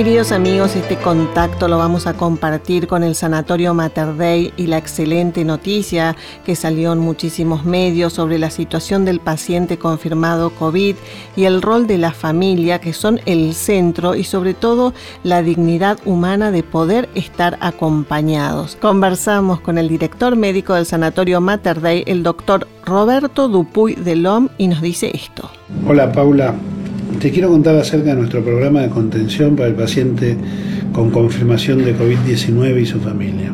Queridos amigos, este contacto lo vamos a compartir con el Sanatorio Mater Dei y la excelente noticia que salió en muchísimos medios sobre la situación del paciente confirmado COVID y el rol de la familia que son el centro y sobre todo la dignidad humana de poder estar acompañados. Conversamos con el director médico del Sanatorio Mater Dei, el doctor Roberto Dupuy de LOM y nos dice esto. Hola Paula, te quiero contar acerca de nuestro programa de contención para el paciente con confirmación de COVID-19 y su familia.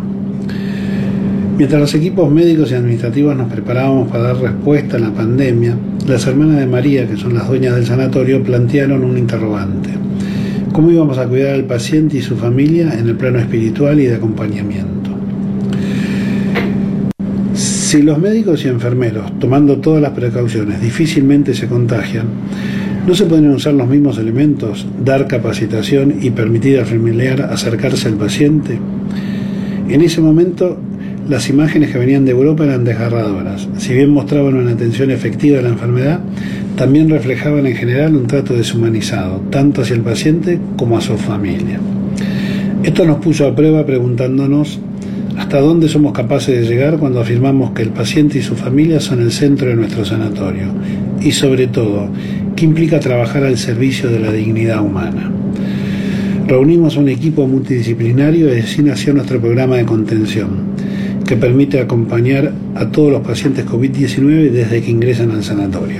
Mientras los equipos médicos y administrativos nos preparábamos para dar respuesta a la pandemia, las hermanas de María, que son las dueñas del sanatorio, plantearon un interrogante. ¿Cómo íbamos a cuidar al paciente y su familia en el plano espiritual y de acompañamiento? Si los médicos y enfermeros, tomando todas las precauciones, difícilmente se contagian, ¿No se pueden usar los mismos elementos, dar capacitación y permitir al familiar acercarse al paciente? En ese momento, las imágenes que venían de Europa eran desgarradoras. Si bien mostraban una atención efectiva a la enfermedad, también reflejaban en general un trato deshumanizado, tanto hacia el paciente como a su familia. Esto nos puso a prueba preguntándonos hasta dónde somos capaces de llegar cuando afirmamos que el paciente y su familia son el centro de nuestro sanatorio y sobre todo ¿Qué implica trabajar al servicio de la dignidad humana. Reunimos un equipo multidisciplinario y así nació nuestro programa de contención, que permite acompañar a todos los pacientes COVID-19 desde que ingresan al sanatorio.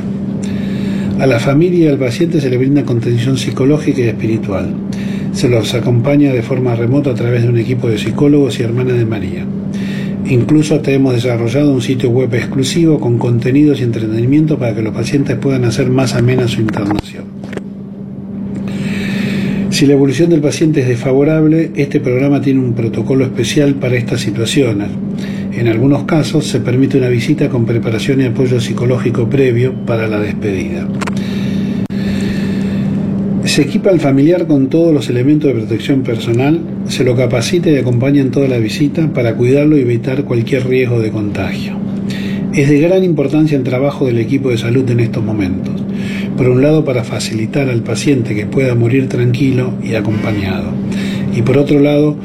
A la familia y al paciente se le brinda contención psicológica y espiritual. Se los acompaña de forma remota a través de un equipo de psicólogos y hermanas de María. Incluso te hemos desarrollado un sitio web exclusivo con contenidos y entretenimiento para que los pacientes puedan hacer más amena su internación. Si la evolución del paciente es desfavorable, este programa tiene un protocolo especial para estas situaciones. En algunos casos se permite una visita con preparación y apoyo psicológico previo para la despedida. Se equipa al familiar con todos los elementos de protección personal, se lo capacita y acompaña en toda la visita para cuidarlo y evitar cualquier riesgo de contagio. Es de gran importancia el trabajo del equipo de salud en estos momentos. Por un lado, para facilitar al paciente que pueda morir tranquilo y acompañado. Y por otro lado,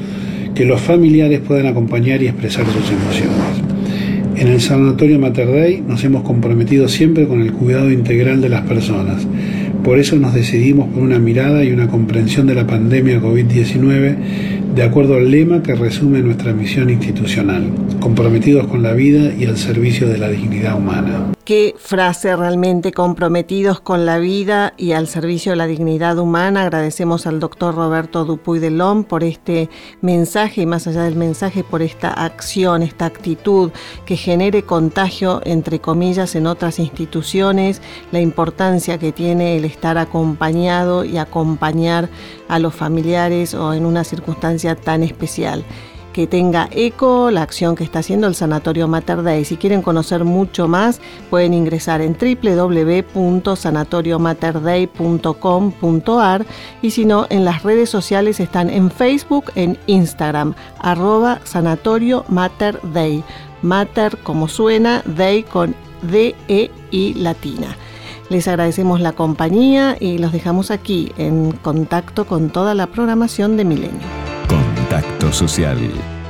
que los familiares puedan acompañar y expresar sus emociones. En el Sanatorio Mater Dei nos hemos comprometido siempre con el cuidado integral de las personas por eso nos decidimos por una mirada y una comprensión de la pandemia COVID-19 de acuerdo al lema que resume nuestra misión institucional, comprometidos con la vida y al servicio de la dignidad humana. Qué frase realmente comprometidos con la vida y al servicio de la dignidad humana. Agradecemos al doctor Roberto Dupuy de Lom por este mensaje y más allá del mensaje por esta acción, esta actitud que genere contagio, entre comillas, en otras instituciones, la importancia que tiene el estar acompañado y acompañar a los familiares o en una circunstancia tan especial que tenga eco la acción que está haciendo el Sanatorio Mater Dei. Si quieren conocer mucho más, pueden ingresar en www.sanatoriomaterdei.com.ar y si no, en las redes sociales están en Facebook, en Instagram, arroba Sanatorio Mater Dei. Mater como suena, Dei con D-E-I latina. Les agradecemos la compañía y los dejamos aquí en contacto con toda la programación de Milenio. Social